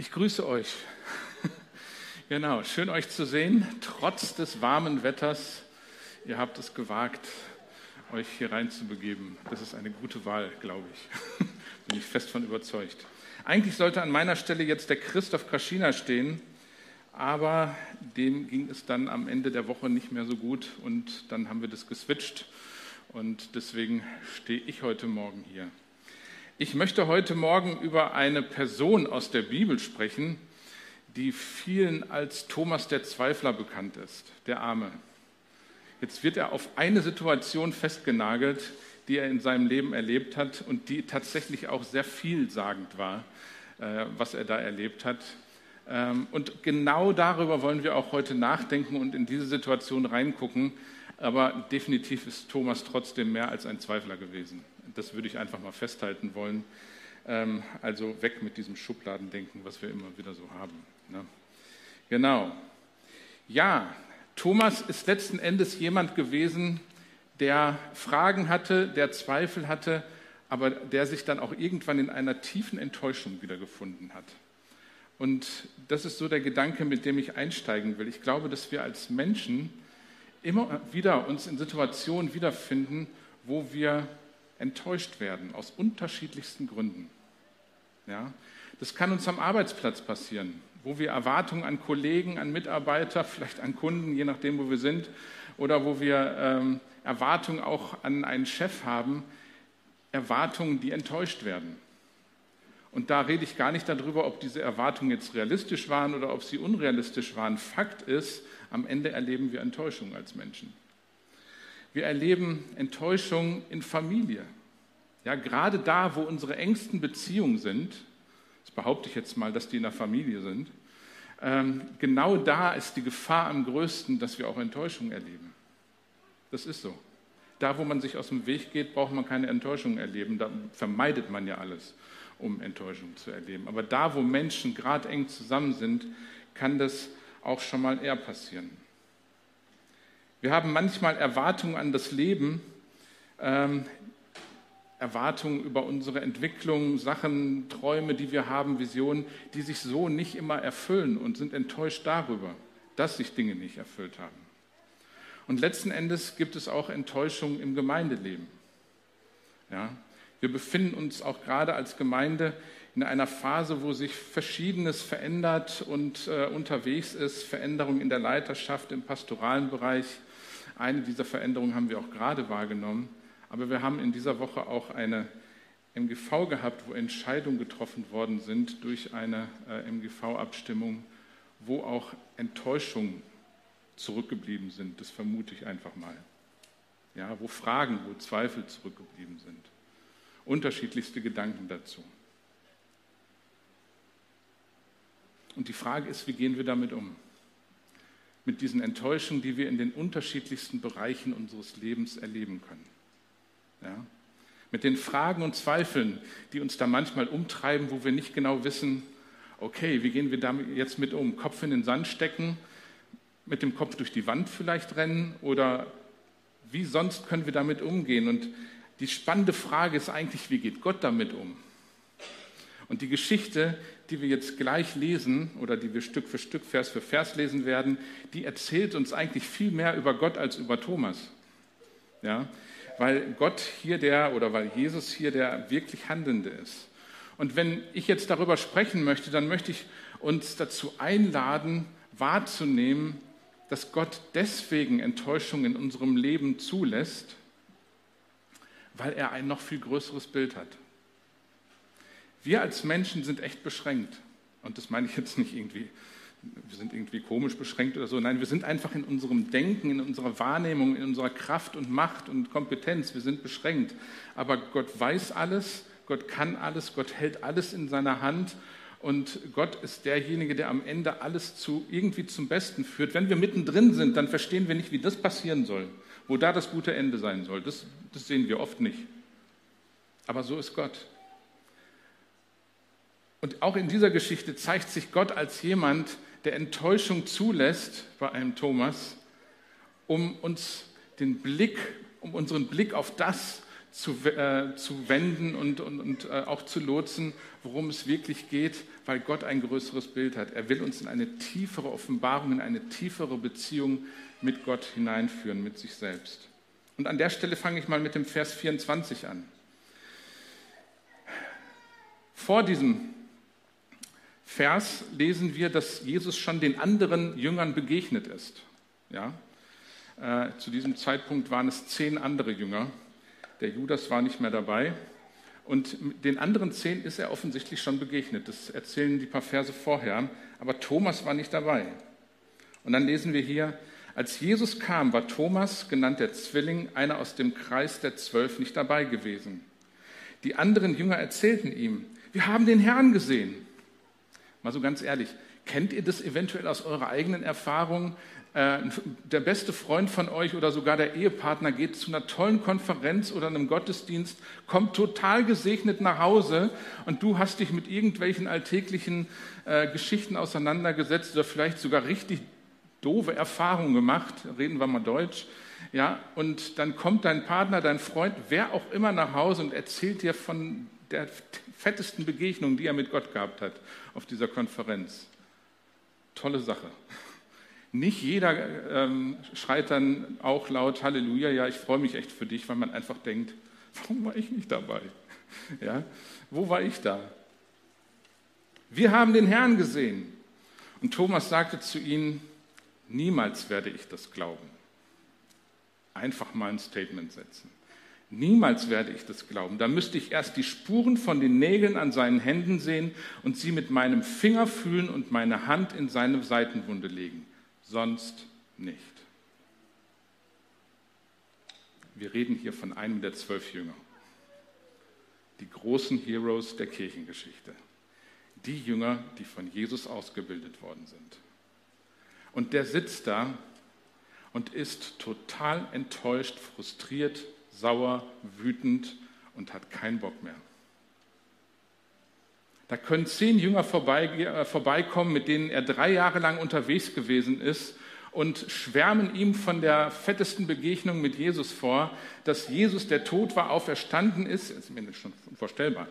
Ich grüße euch. Genau, schön euch zu sehen, trotz des warmen Wetters. Ihr habt es gewagt, euch hier reinzubegeben. Das ist eine gute Wahl, glaube ich. Bin ich fest von überzeugt. Eigentlich sollte an meiner Stelle jetzt der Christoph Kaschina stehen, aber dem ging es dann am Ende der Woche nicht mehr so gut und dann haben wir das geswitcht und deswegen stehe ich heute Morgen hier. Ich möchte heute Morgen über eine Person aus der Bibel sprechen, die vielen als Thomas der Zweifler bekannt ist, der Arme. Jetzt wird er auf eine Situation festgenagelt, die er in seinem Leben erlebt hat und die tatsächlich auch sehr vielsagend war, äh, was er da erlebt hat. Ähm, und genau darüber wollen wir auch heute nachdenken und in diese Situation reingucken. Aber definitiv ist Thomas trotzdem mehr als ein Zweifler gewesen. Das würde ich einfach mal festhalten wollen. Ähm, also weg mit diesem Schubladendenken, was wir immer wieder so haben. Ne? Genau. Ja, Thomas ist letzten Endes jemand gewesen, der Fragen hatte, der Zweifel hatte, aber der sich dann auch irgendwann in einer tiefen Enttäuschung wiedergefunden hat. Und das ist so der Gedanke, mit dem ich einsteigen will. Ich glaube, dass wir als Menschen immer wieder uns in Situationen wiederfinden, wo wir enttäuscht werden, aus unterschiedlichsten Gründen. Ja? Das kann uns am Arbeitsplatz passieren, wo wir Erwartungen an Kollegen, an Mitarbeiter, vielleicht an Kunden, je nachdem, wo wir sind, oder wo wir ähm, Erwartungen auch an einen Chef haben, Erwartungen, die enttäuscht werden. Und da rede ich gar nicht darüber, ob diese Erwartungen jetzt realistisch waren oder ob sie unrealistisch waren. Fakt ist, am Ende erleben wir Enttäuschung als Menschen. Wir erleben Enttäuschung in Familie. Ja, gerade da, wo unsere engsten Beziehungen sind, das behaupte ich jetzt mal, dass die in der Familie sind, ähm, genau da ist die Gefahr am größten, dass wir auch Enttäuschung erleben. Das ist so. Da, wo man sich aus dem Weg geht, braucht man keine Enttäuschung erleben. Da vermeidet man ja alles, um Enttäuschung zu erleben. Aber da, wo Menschen gerade eng zusammen sind, kann das auch schon mal eher passieren. Wir haben manchmal Erwartungen an das Leben, ähm, Erwartungen über unsere Entwicklung, Sachen, Träume, die wir haben, Visionen, die sich so nicht immer erfüllen und sind enttäuscht darüber, dass sich Dinge nicht erfüllt haben. Und letzten Endes gibt es auch Enttäuschung im Gemeindeleben. Ja, wir befinden uns auch gerade als Gemeinde in einer Phase, wo sich Verschiedenes verändert und äh, unterwegs ist, Veränderung in der Leiterschaft, im pastoralen Bereich. Eine dieser Veränderungen haben wir auch gerade wahrgenommen. Aber wir haben in dieser Woche auch eine MGV gehabt, wo Entscheidungen getroffen worden sind durch eine äh, MGV-Abstimmung, wo auch Enttäuschungen zurückgeblieben sind. Das vermute ich einfach mal. Ja, wo Fragen, wo Zweifel zurückgeblieben sind. Unterschiedlichste Gedanken dazu. Und die Frage ist, wie gehen wir damit um? Mit diesen Enttäuschungen, die wir in den unterschiedlichsten Bereichen unseres Lebens erleben können. Ja? Mit den Fragen und Zweifeln, die uns da manchmal umtreiben, wo wir nicht genau wissen, okay, wie gehen wir damit jetzt mit um? Kopf in den Sand stecken, mit dem Kopf durch die Wand vielleicht rennen oder wie sonst können wir damit umgehen? Und die spannende Frage ist eigentlich, wie geht Gott damit um? Und die Geschichte, die wir jetzt gleich lesen oder die wir Stück für Stück, Vers für Vers lesen werden, die erzählt uns eigentlich viel mehr über Gott als über Thomas. Ja? Weil Gott hier der oder weil Jesus hier der wirklich Handelnde ist. Und wenn ich jetzt darüber sprechen möchte, dann möchte ich uns dazu einladen, wahrzunehmen, dass Gott deswegen Enttäuschung in unserem Leben zulässt, weil er ein noch viel größeres Bild hat. Wir als Menschen sind echt beschränkt. Und das meine ich jetzt nicht irgendwie, wir sind irgendwie komisch beschränkt oder so. Nein, wir sind einfach in unserem Denken, in unserer Wahrnehmung, in unserer Kraft und Macht und Kompetenz. Wir sind beschränkt. Aber Gott weiß alles, Gott kann alles, Gott hält alles in seiner Hand. Und Gott ist derjenige, der am Ende alles zu, irgendwie zum Besten führt. Wenn wir mittendrin sind, dann verstehen wir nicht, wie das passieren soll, wo da das gute Ende sein soll. Das, das sehen wir oft nicht. Aber so ist Gott. Und auch in dieser Geschichte zeigt sich Gott als jemand, der Enttäuschung zulässt bei einem Thomas, um uns den Blick, um unseren Blick auf das zu, äh, zu wenden und, und, und äh, auch zu lotsen, worum es wirklich geht, weil Gott ein größeres Bild hat. Er will uns in eine tiefere Offenbarung, in eine tiefere Beziehung mit Gott hineinführen, mit sich selbst. Und an der Stelle fange ich mal mit dem Vers 24 an. Vor diesem Vers lesen wir, dass Jesus schon den anderen Jüngern begegnet ist. Ja? Äh, zu diesem Zeitpunkt waren es zehn andere Jünger. Der Judas war nicht mehr dabei. Und den anderen zehn ist er offensichtlich schon begegnet. Das erzählen die paar Verse vorher. Aber Thomas war nicht dabei. Und dann lesen wir hier, als Jesus kam, war Thomas, genannt der Zwilling, einer aus dem Kreis der Zwölf, nicht dabei gewesen. Die anderen Jünger erzählten ihm, wir haben den Herrn gesehen. Mal so ganz ehrlich, kennt ihr das eventuell aus eurer eigenen Erfahrung? Äh, der beste Freund von euch oder sogar der Ehepartner geht zu einer tollen Konferenz oder einem Gottesdienst, kommt total gesegnet nach Hause und du hast dich mit irgendwelchen alltäglichen äh, Geschichten auseinandergesetzt oder vielleicht sogar richtig doofe Erfahrungen gemacht, reden wir mal Deutsch, ja, und dann kommt dein Partner, dein Freund, wer auch immer nach Hause und erzählt dir von der fettesten Begegnung, die er mit Gott gehabt hat auf dieser Konferenz. Tolle Sache. Nicht jeder ähm, schreit dann auch laut Halleluja, ja, ich freue mich echt für dich, weil man einfach denkt, warum war ich nicht dabei? Ja, wo war ich da? Wir haben den Herrn gesehen. Und Thomas sagte zu ihnen, niemals werde ich das glauben. Einfach mal ein Statement setzen. Niemals werde ich das glauben. Da müsste ich erst die Spuren von den Nägeln an seinen Händen sehen und sie mit meinem Finger fühlen und meine Hand in seine Seitenwunde legen. Sonst nicht. Wir reden hier von einem der zwölf Jünger. Die großen Heroes der Kirchengeschichte. Die Jünger, die von Jesus ausgebildet worden sind. Und der sitzt da und ist total enttäuscht, frustriert, sauer, wütend und hat keinen Bock mehr. Da können zehn Jünger äh, vorbeikommen, mit denen er drei Jahre lang unterwegs gewesen ist und schwärmen ihm von der fettesten Begegnung mit Jesus vor, dass Jesus, der tot war, auferstanden ist. Das ist mir schon unvorstellbar.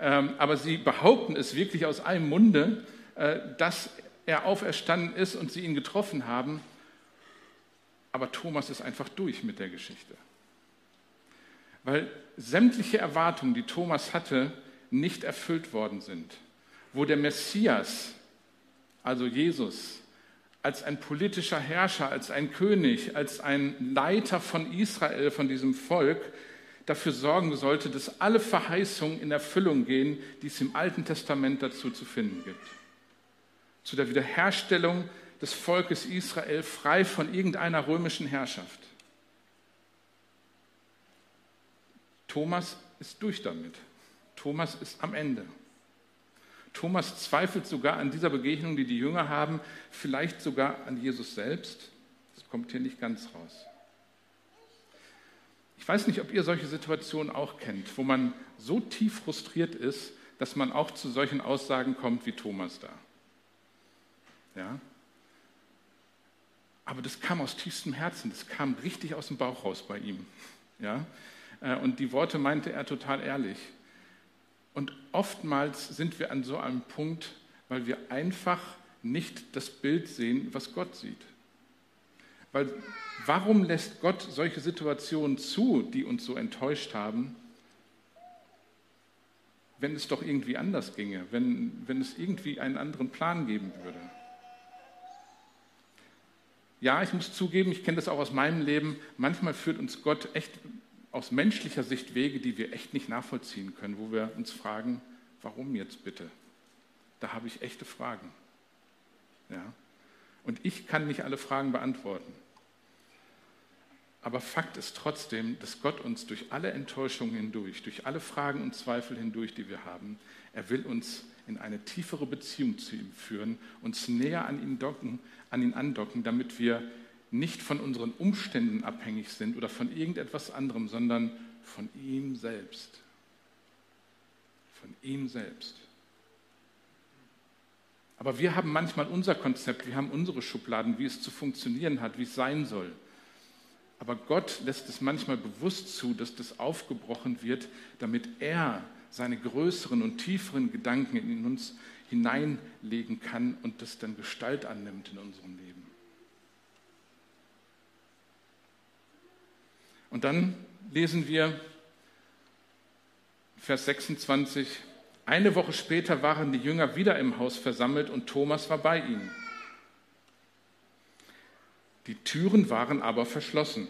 Ähm, aber sie behaupten es wirklich aus einem Munde, äh, dass er auferstanden ist und sie ihn getroffen haben. Aber Thomas ist einfach durch mit der Geschichte weil sämtliche Erwartungen, die Thomas hatte, nicht erfüllt worden sind. Wo der Messias, also Jesus, als ein politischer Herrscher, als ein König, als ein Leiter von Israel, von diesem Volk, dafür sorgen sollte, dass alle Verheißungen in Erfüllung gehen, die es im Alten Testament dazu zu finden gibt. Zu der Wiederherstellung des Volkes Israel frei von irgendeiner römischen Herrschaft. Thomas ist durch damit. Thomas ist am Ende. Thomas zweifelt sogar an dieser Begegnung, die die Jünger haben, vielleicht sogar an Jesus selbst. Das kommt hier nicht ganz raus. Ich weiß nicht, ob ihr solche Situationen auch kennt, wo man so tief frustriert ist, dass man auch zu solchen Aussagen kommt wie Thomas da. Ja? Aber das kam aus tiefstem Herzen, das kam richtig aus dem Bauch raus bei ihm. Ja? Äh, und die Worte meinte er total ehrlich. Und oftmals sind wir an so einem Punkt, weil wir einfach nicht das Bild sehen, was Gott sieht. Weil warum lässt Gott solche Situationen zu, die uns so enttäuscht haben, wenn es doch irgendwie anders ginge, wenn, wenn es irgendwie einen anderen Plan geben würde? Ja, ich muss zugeben, ich kenne das auch aus meinem Leben, manchmal führt uns Gott echt aus menschlicher Sicht Wege, die wir echt nicht nachvollziehen können, wo wir uns fragen, warum jetzt bitte? Da habe ich echte Fragen. Ja? Und ich kann nicht alle Fragen beantworten. Aber Fakt ist trotzdem, dass Gott uns durch alle Enttäuschungen hindurch, durch alle Fragen und Zweifel hindurch, die wir haben, er will uns in eine tiefere Beziehung zu ihm führen, uns näher an ihn, docken, an ihn andocken, damit wir nicht von unseren Umständen abhängig sind oder von irgendetwas anderem, sondern von ihm selbst. Von ihm selbst. Aber wir haben manchmal unser Konzept, wir haben unsere Schubladen, wie es zu funktionieren hat, wie es sein soll. Aber Gott lässt es manchmal bewusst zu, dass das aufgebrochen wird, damit er seine größeren und tieferen Gedanken in uns hineinlegen kann und das dann Gestalt annimmt in unserem Leben. Und dann lesen wir Vers 26, eine Woche später waren die Jünger wieder im Haus versammelt und Thomas war bei ihnen. Die Türen waren aber verschlossen.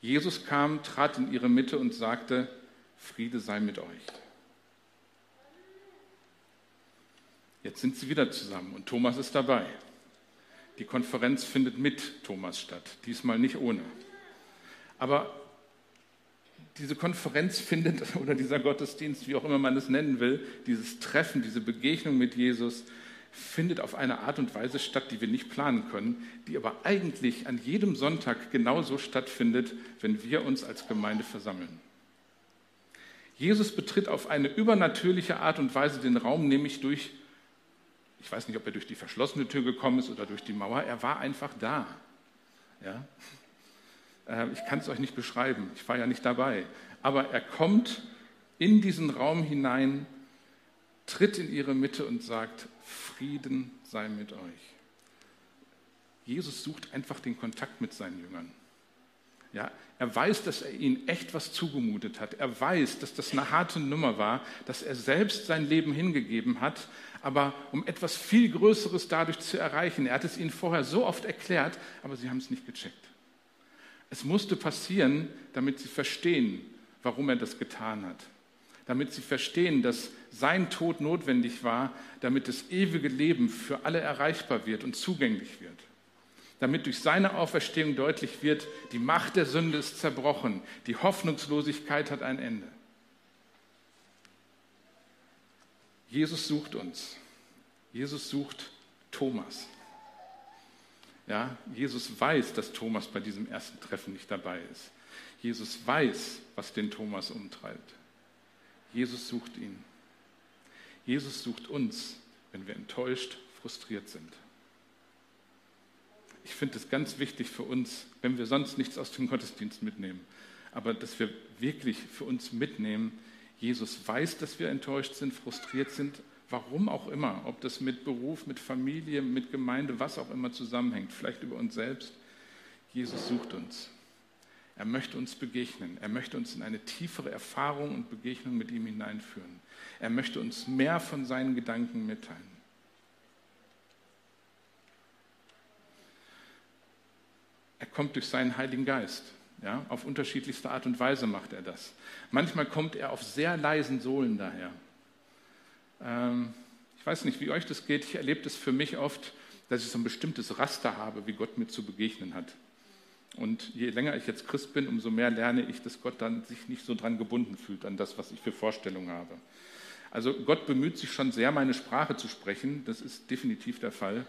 Jesus kam, trat in ihre Mitte und sagte, Friede sei mit euch. Jetzt sind sie wieder zusammen und Thomas ist dabei. Die Konferenz findet mit Thomas statt, diesmal nicht ohne. Aber diese Konferenz findet, oder dieser Gottesdienst, wie auch immer man es nennen will, dieses Treffen, diese Begegnung mit Jesus, findet auf eine Art und Weise statt, die wir nicht planen können, die aber eigentlich an jedem Sonntag genauso stattfindet, wenn wir uns als Gemeinde versammeln. Jesus betritt auf eine übernatürliche Art und Weise den Raum, nämlich durch, ich weiß nicht, ob er durch die verschlossene Tür gekommen ist oder durch die Mauer, er war einfach da. Ja? Äh, ich kann es euch nicht beschreiben, ich war ja nicht dabei. Aber er kommt in diesen Raum hinein, tritt in ihre Mitte und sagt, Frieden sei mit euch. Jesus sucht einfach den Kontakt mit seinen Jüngern. Ja, er weiß, dass er ihnen echt was zugemutet hat. Er weiß, dass das eine harte Nummer war, dass er selbst sein Leben hingegeben hat, aber um etwas viel Größeres dadurch zu erreichen. Er hat es ihnen vorher so oft erklärt, aber sie haben es nicht gecheckt. Es musste passieren, damit sie verstehen, warum er das getan hat. Damit sie verstehen, dass sein Tod notwendig war, damit das ewige Leben für alle erreichbar wird und zugänglich wird damit durch seine Auferstehung deutlich wird, die Macht der Sünde ist zerbrochen, die Hoffnungslosigkeit hat ein Ende. Jesus sucht uns. Jesus sucht Thomas. Ja, Jesus weiß, dass Thomas bei diesem ersten Treffen nicht dabei ist. Jesus weiß, was den Thomas umtreibt. Jesus sucht ihn. Jesus sucht uns, wenn wir enttäuscht, frustriert sind ich finde es ganz wichtig für uns, wenn wir sonst nichts aus dem Gottesdienst mitnehmen, aber dass wir wirklich für uns mitnehmen, Jesus weiß, dass wir enttäuscht sind, frustriert sind, warum auch immer, ob das mit Beruf, mit Familie, mit Gemeinde, was auch immer zusammenhängt, vielleicht über uns selbst. Jesus sucht uns. Er möchte uns begegnen. Er möchte uns in eine tiefere Erfahrung und Begegnung mit ihm hineinführen. Er möchte uns mehr von seinen Gedanken mitteilen. Er kommt durch seinen Heiligen Geist. Ja, auf unterschiedlichste Art und Weise macht er das. Manchmal kommt er auf sehr leisen Sohlen daher. Ähm, ich weiß nicht, wie euch das geht. Ich erlebe das für mich oft, dass ich so ein bestimmtes Raster habe, wie Gott mir zu begegnen hat. Und je länger ich jetzt Christ bin, umso mehr lerne ich, dass Gott dann sich nicht so dran gebunden fühlt an das, was ich für Vorstellungen habe. Also Gott bemüht sich schon sehr, meine Sprache zu sprechen. Das ist definitiv der Fall.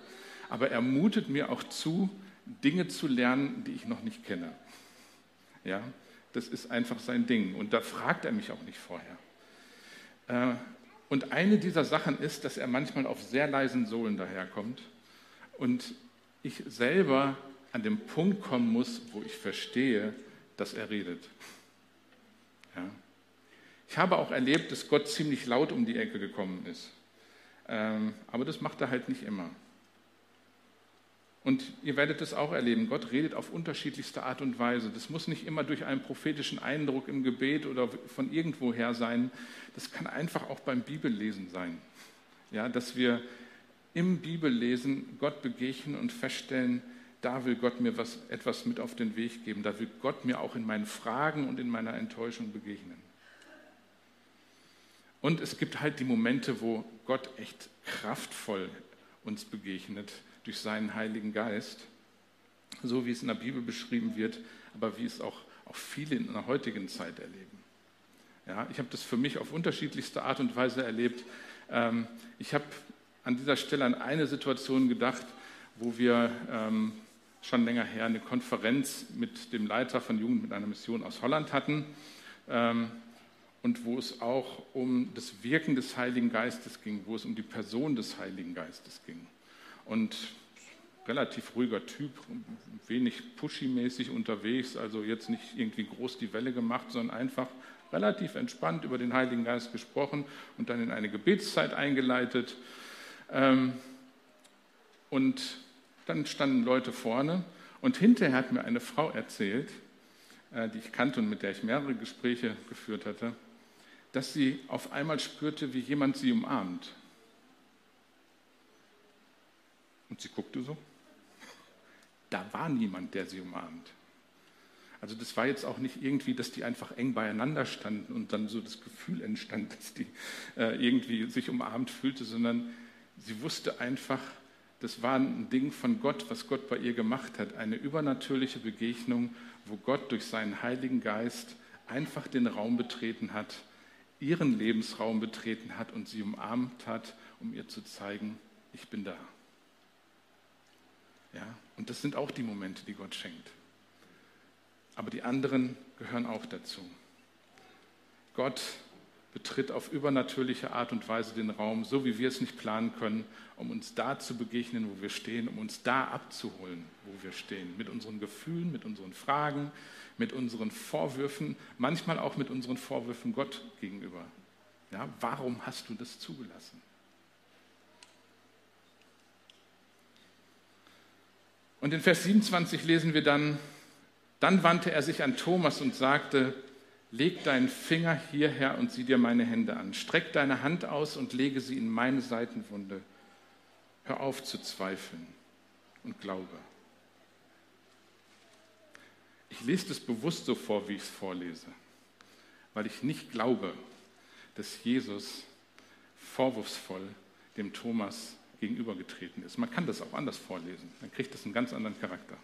Aber er mutet mir auch zu, Dinge zu lernen, die ich noch nicht kenne. Ja, das ist einfach sein Ding. Und da fragt er mich auch nicht vorher. Äh, und eine dieser Sachen ist, dass er manchmal auf sehr leisen Sohlen daherkommt und ich selber an den Punkt kommen muss, wo ich verstehe, dass er redet. Ja. Ich habe auch erlebt, dass Gott ziemlich laut um die Ecke gekommen ist. Ähm, aber das macht er halt nicht immer. Und ihr werdet es auch erleben, Gott redet auf unterschiedlichste Art und Weise. Das muss nicht immer durch einen prophetischen Eindruck im Gebet oder von irgendwoher sein. Das kann einfach auch beim Bibellesen sein. Ja, dass wir im Bibellesen Gott begegnen und feststellen, da will Gott mir was, etwas mit auf den Weg geben. Da will Gott mir auch in meinen Fragen und in meiner Enttäuschung begegnen. Und es gibt halt die Momente, wo Gott echt kraftvoll uns begegnet durch seinen Heiligen Geist, so wie es in der Bibel beschrieben wird, aber wie es auch, auch viele in der heutigen Zeit erleben. Ja, ich habe das für mich auf unterschiedlichste Art und Weise erlebt. Ähm, ich habe an dieser Stelle an eine Situation gedacht, wo wir ähm, schon länger her eine Konferenz mit dem Leiter von Jugend mit einer Mission aus Holland hatten ähm, und wo es auch um das Wirken des Heiligen Geistes ging, wo es um die Person des Heiligen Geistes ging. Und relativ ruhiger Typ, wenig pushy-mäßig unterwegs, also jetzt nicht irgendwie groß die Welle gemacht, sondern einfach relativ entspannt über den Heiligen Geist gesprochen und dann in eine Gebetszeit eingeleitet. Ähm, und dann standen Leute vorne und hinterher hat mir eine Frau erzählt, äh, die ich kannte und mit der ich mehrere Gespräche geführt hatte, dass sie auf einmal spürte, wie jemand sie umarmt. Und sie guckte so. Da war niemand, der sie umarmt. Also das war jetzt auch nicht irgendwie, dass die einfach eng beieinander standen und dann so das Gefühl entstand, dass die äh, irgendwie sich umarmt fühlte, sondern sie wusste einfach, das war ein Ding von Gott, was Gott bei ihr gemacht hat, eine übernatürliche Begegnung, wo Gott durch seinen Heiligen Geist einfach den Raum betreten hat, ihren Lebensraum betreten hat und sie umarmt hat, um ihr zu zeigen, ich bin da. Ja, und das sind auch die Momente, die Gott schenkt. Aber die anderen gehören auch dazu. Gott betritt auf übernatürliche Art und Weise den Raum, so wie wir es nicht planen können, um uns da zu begegnen, wo wir stehen, um uns da abzuholen, wo wir stehen, mit unseren Gefühlen, mit unseren Fragen, mit unseren Vorwürfen, manchmal auch mit unseren Vorwürfen Gott gegenüber. Ja, warum hast du das zugelassen? Und in Vers 27 lesen wir dann, dann wandte er sich an Thomas und sagte, leg deinen Finger hierher und sieh dir meine Hände an. Streck deine Hand aus und lege sie in meine Seitenwunde. Hör auf zu zweifeln und glaube. Ich lese das bewusst so vor, wie ich es vorlese, weil ich nicht glaube, dass Jesus vorwurfsvoll dem Thomas gegenübergetreten ist. Man kann das auch anders vorlesen, dann kriegt das einen ganz anderen Charakter.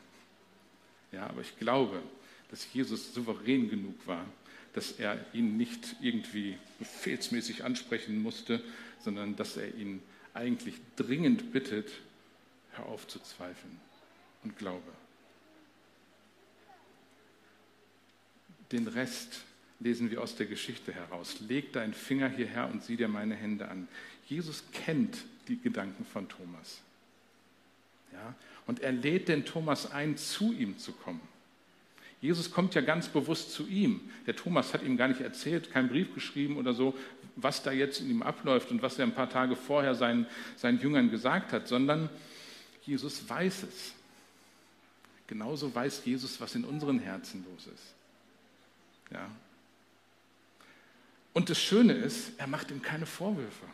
Ja, aber ich glaube, dass Jesus souverän genug war, dass er ihn nicht irgendwie befehlsmäßig ansprechen musste, sondern dass er ihn eigentlich dringend bittet, hör auf zu zweifeln und glaube. Den Rest lesen wir aus der Geschichte heraus. Leg deinen Finger hierher und sieh dir meine Hände an. Jesus kennt die Gedanken von Thomas. Ja? Und er lädt den Thomas ein, zu ihm zu kommen. Jesus kommt ja ganz bewusst zu ihm. Der Thomas hat ihm gar nicht erzählt, keinen Brief geschrieben oder so, was da jetzt in ihm abläuft und was er ein paar Tage vorher seinen, seinen Jüngern gesagt hat, sondern Jesus weiß es. Genauso weiß Jesus, was in unseren Herzen los ist. Ja. Und das Schöne ist, er macht ihm keine Vorwürfe.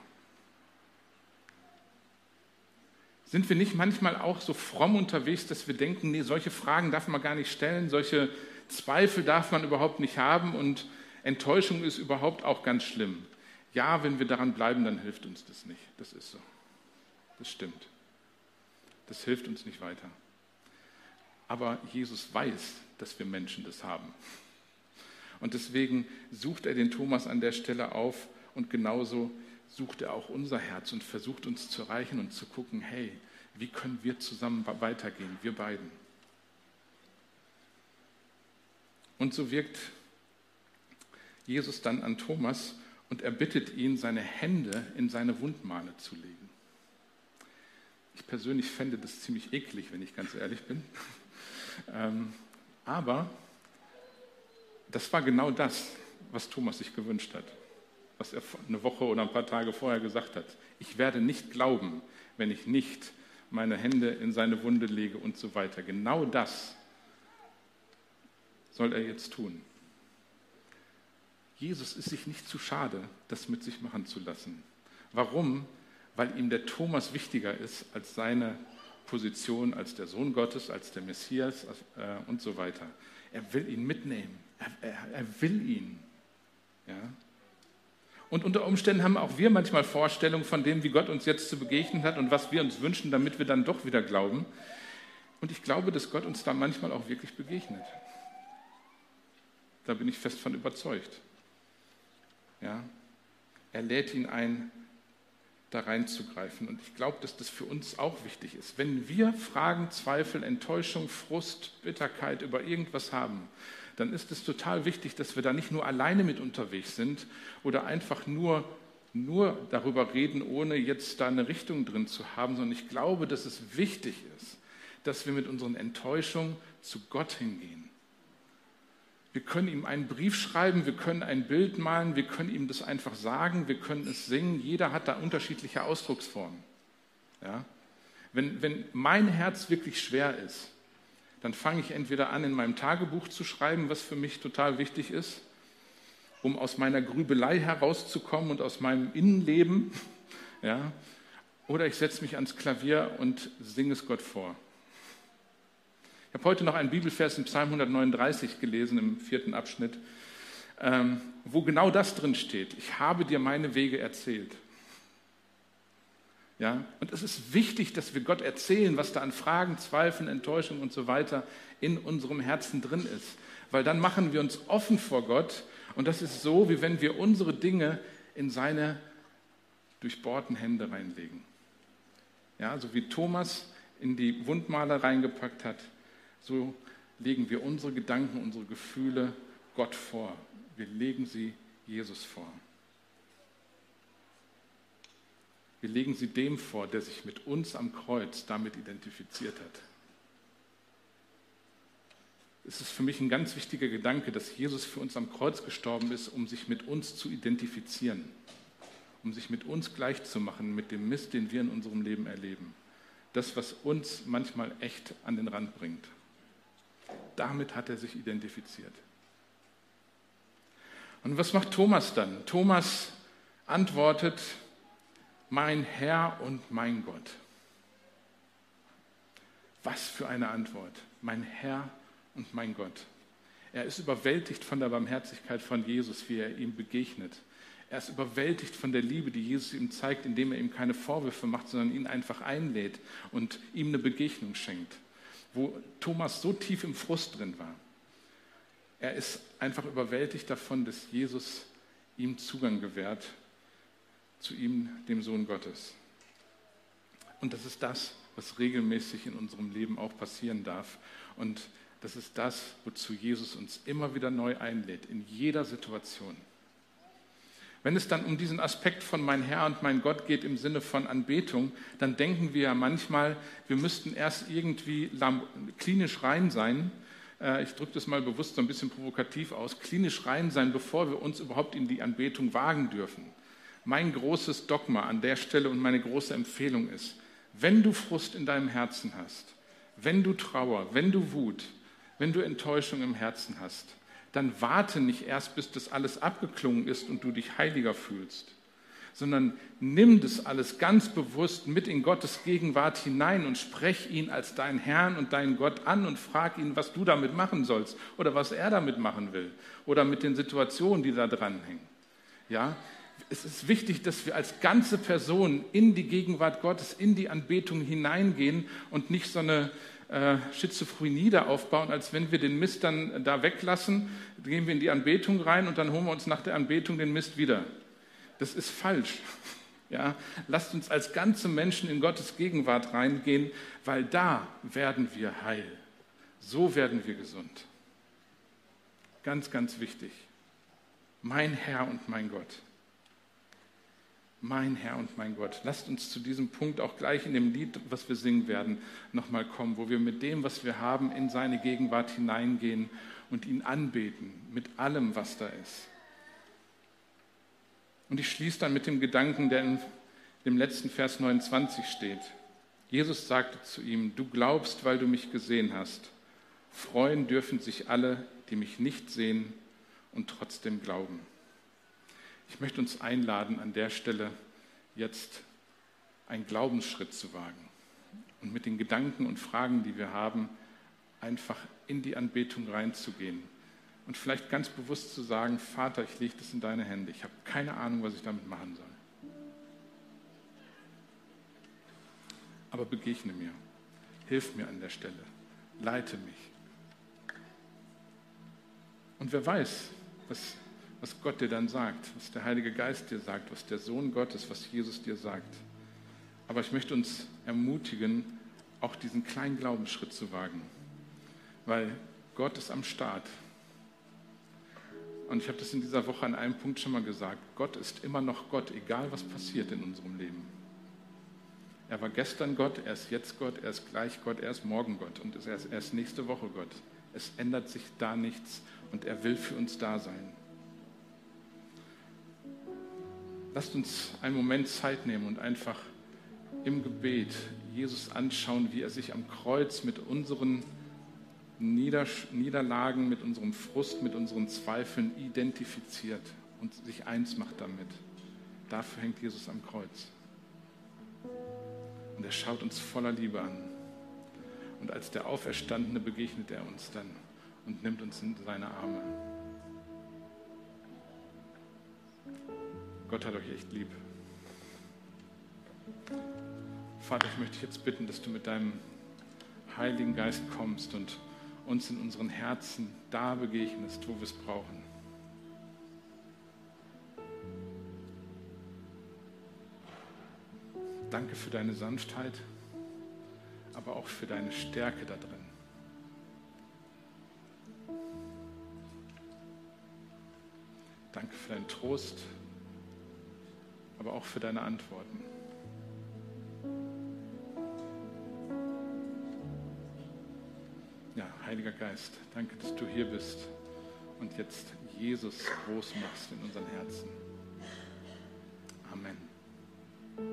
Sind wir nicht manchmal auch so fromm unterwegs, dass wir denken, nee, solche Fragen darf man gar nicht stellen, solche Zweifel darf man überhaupt nicht haben und Enttäuschung ist überhaupt auch ganz schlimm. Ja, wenn wir daran bleiben, dann hilft uns das nicht. Das ist so. Das stimmt. Das hilft uns nicht weiter. Aber Jesus weiß, dass wir Menschen das haben. Und deswegen sucht er den Thomas an der Stelle auf und genauso sucht er auch unser Herz und versucht uns zu erreichen und zu gucken, hey, wie können wir zusammen weitergehen, wir beiden. Und so wirkt Jesus dann an Thomas und er bittet ihn, seine Hände in seine Wundmale zu legen. Ich persönlich fände das ziemlich eklig, wenn ich ganz ehrlich bin. Ähm, aber das war genau das, was Thomas sich gewünscht hat was er eine Woche oder ein paar Tage vorher gesagt hat. Ich werde nicht glauben, wenn ich nicht meine Hände in seine Wunde lege und so weiter. Genau das soll er jetzt tun. Jesus ist sich nicht zu schade, das mit sich machen zu lassen. Warum? Weil ihm der Thomas wichtiger ist als seine Position als der Sohn Gottes, als der Messias äh, und so weiter. Er will ihn mitnehmen. Er, er, er will ihn. Ja? Und unter Umständen haben auch wir manchmal Vorstellungen von dem, wie Gott uns jetzt zu begegnen hat und was wir uns wünschen, damit wir dann doch wieder glauben. Und ich glaube, dass Gott uns da manchmal auch wirklich begegnet. Da bin ich fest von überzeugt. Ja? Er lädt ihn ein, da reinzugreifen. Und ich glaube, dass das für uns auch wichtig ist. Wenn wir Fragen, Zweifel, Enttäuschung, Frust, Bitterkeit über irgendwas haben, dann ist es total wichtig, dass wir da nicht nur alleine mit unterwegs sind oder einfach nur, nur darüber reden, ohne jetzt da eine Richtung drin zu haben, sondern ich glaube, dass es wichtig ist, dass wir mit unseren Enttäuschungen zu Gott hingehen. Wir können ihm einen Brief schreiben, wir können ein Bild malen, wir können ihm das einfach sagen, wir können es singen. Jeder hat da unterschiedliche Ausdrucksformen. Ja? Wenn, wenn mein Herz wirklich schwer ist, dann fange ich entweder an, in meinem Tagebuch zu schreiben, was für mich total wichtig ist, um aus meiner Grübelei herauszukommen und aus meinem Innenleben. Ja? Oder ich setze mich ans Klavier und singe es Gott vor. Ich habe heute noch einen Bibelvers in Psalm 139 gelesen, im vierten Abschnitt, ähm, wo genau das drin steht. Ich habe dir meine Wege erzählt. Ja? Und es ist wichtig, dass wir Gott erzählen, was da an Fragen, Zweifeln, Enttäuschung und so weiter in unserem Herzen drin ist. Weil dann machen wir uns offen vor Gott und das ist so, wie wenn wir unsere Dinge in seine durchbohrten Hände reinlegen. Ja, so wie Thomas in die Wundmaler reingepackt hat, so legen wir unsere Gedanken, unsere Gefühle Gott vor. Wir legen sie Jesus vor. Wir legen sie dem vor, der sich mit uns am Kreuz damit identifiziert hat. Es ist für mich ein ganz wichtiger Gedanke, dass Jesus für uns am Kreuz gestorben ist, um sich mit uns zu identifizieren, um sich mit uns gleichzumachen, mit dem Mist, den wir in unserem Leben erleben. Das, was uns manchmal echt an den Rand bringt. Damit hat er sich identifiziert. Und was macht Thomas dann? Thomas antwortet, mein Herr und mein Gott. Was für eine Antwort. Mein Herr und mein Gott. Er ist überwältigt von der Barmherzigkeit von Jesus, wie er ihm begegnet. Er ist überwältigt von der Liebe, die Jesus ihm zeigt, indem er ihm keine Vorwürfe macht, sondern ihn einfach einlädt und ihm eine Begegnung schenkt, wo Thomas so tief im Frust drin war. Er ist einfach überwältigt davon, dass Jesus ihm Zugang gewährt zu ihm, dem Sohn Gottes. Und das ist das, was regelmäßig in unserem Leben auch passieren darf. Und das ist das, wozu Jesus uns immer wieder neu einlädt, in jeder Situation. Wenn es dann um diesen Aspekt von mein Herr und mein Gott geht im Sinne von Anbetung, dann denken wir ja manchmal, wir müssten erst irgendwie klinisch rein sein. Äh, ich drücke das mal bewusst so ein bisschen provokativ aus, klinisch rein sein, bevor wir uns überhaupt in die Anbetung wagen dürfen mein großes Dogma an der Stelle und meine große Empfehlung ist, wenn du Frust in deinem Herzen hast, wenn du Trauer, wenn du Wut, wenn du Enttäuschung im Herzen hast, dann warte nicht erst, bis das alles abgeklungen ist und du dich heiliger fühlst, sondern nimm das alles ganz bewusst mit in Gottes Gegenwart hinein und sprech ihn als deinen Herrn und deinen Gott an und frag ihn, was du damit machen sollst oder was er damit machen will oder mit den Situationen, die da dranhängen. Ja, es ist wichtig, dass wir als ganze Person in die Gegenwart Gottes, in die Anbetung hineingehen und nicht so eine äh, Schizophrenie da aufbauen, als wenn wir den Mist dann da weglassen, gehen wir in die Anbetung rein und dann holen wir uns nach der Anbetung den Mist wieder. Das ist falsch. Ja, lasst uns als ganze Menschen in Gottes Gegenwart reingehen, weil da werden wir heil. So werden wir gesund. Ganz, ganz wichtig. Mein Herr und mein Gott mein Herr und mein Gott. Lasst uns zu diesem Punkt auch gleich in dem Lied, was wir singen werden, nochmal kommen, wo wir mit dem, was wir haben, in seine Gegenwart hineingehen und ihn anbeten mit allem, was da ist. Und ich schließe dann mit dem Gedanken, der in dem letzten Vers 29 steht. Jesus sagte zu ihm, du glaubst, weil du mich gesehen hast. Freuen dürfen sich alle, die mich nicht sehen und trotzdem glauben. Ich möchte uns einladen, an der Stelle jetzt einen Glaubensschritt zu wagen und mit den Gedanken und Fragen, die wir haben, einfach in die Anbetung reinzugehen und vielleicht ganz bewusst zu sagen, Vater, ich lege das in deine Hände. Ich habe keine Ahnung, was ich damit machen soll. Aber begegne mir, hilf mir an der Stelle, leite mich. Und wer weiß, was was Gott dir dann sagt, was der Heilige Geist dir sagt, was der Sohn Gottes, was Jesus dir sagt. Aber ich möchte uns ermutigen, auch diesen kleinen Glaubensschritt zu wagen, weil Gott ist am Start. Und ich habe das in dieser Woche an einem Punkt schon mal gesagt. Gott ist immer noch Gott, egal was passiert in unserem Leben. Er war gestern Gott, er ist jetzt Gott, er ist gleich Gott, er ist morgen Gott und er ist erst nächste Woche Gott. Es ändert sich da nichts und er will für uns da sein. Lasst uns einen Moment Zeit nehmen und einfach im Gebet Jesus anschauen, wie er sich am Kreuz mit unseren Niederlagen, mit unserem Frust, mit unseren Zweifeln identifiziert und sich eins macht damit. Dafür hängt Jesus am Kreuz. Und er schaut uns voller Liebe an. Und als der Auferstandene begegnet er uns dann und nimmt uns in seine Arme. Gott hat euch echt lieb. Vater, ich möchte jetzt bitten, dass du mit deinem Heiligen Geist kommst und uns in unseren Herzen da begegnest, wo wir es brauchen. Danke für deine Sanftheit, aber auch für deine Stärke da drin. Danke für deinen Trost, aber auch für deine Antworten. Ja, Heiliger Geist, danke, dass du hier bist und jetzt Jesus groß machst in unseren Herzen.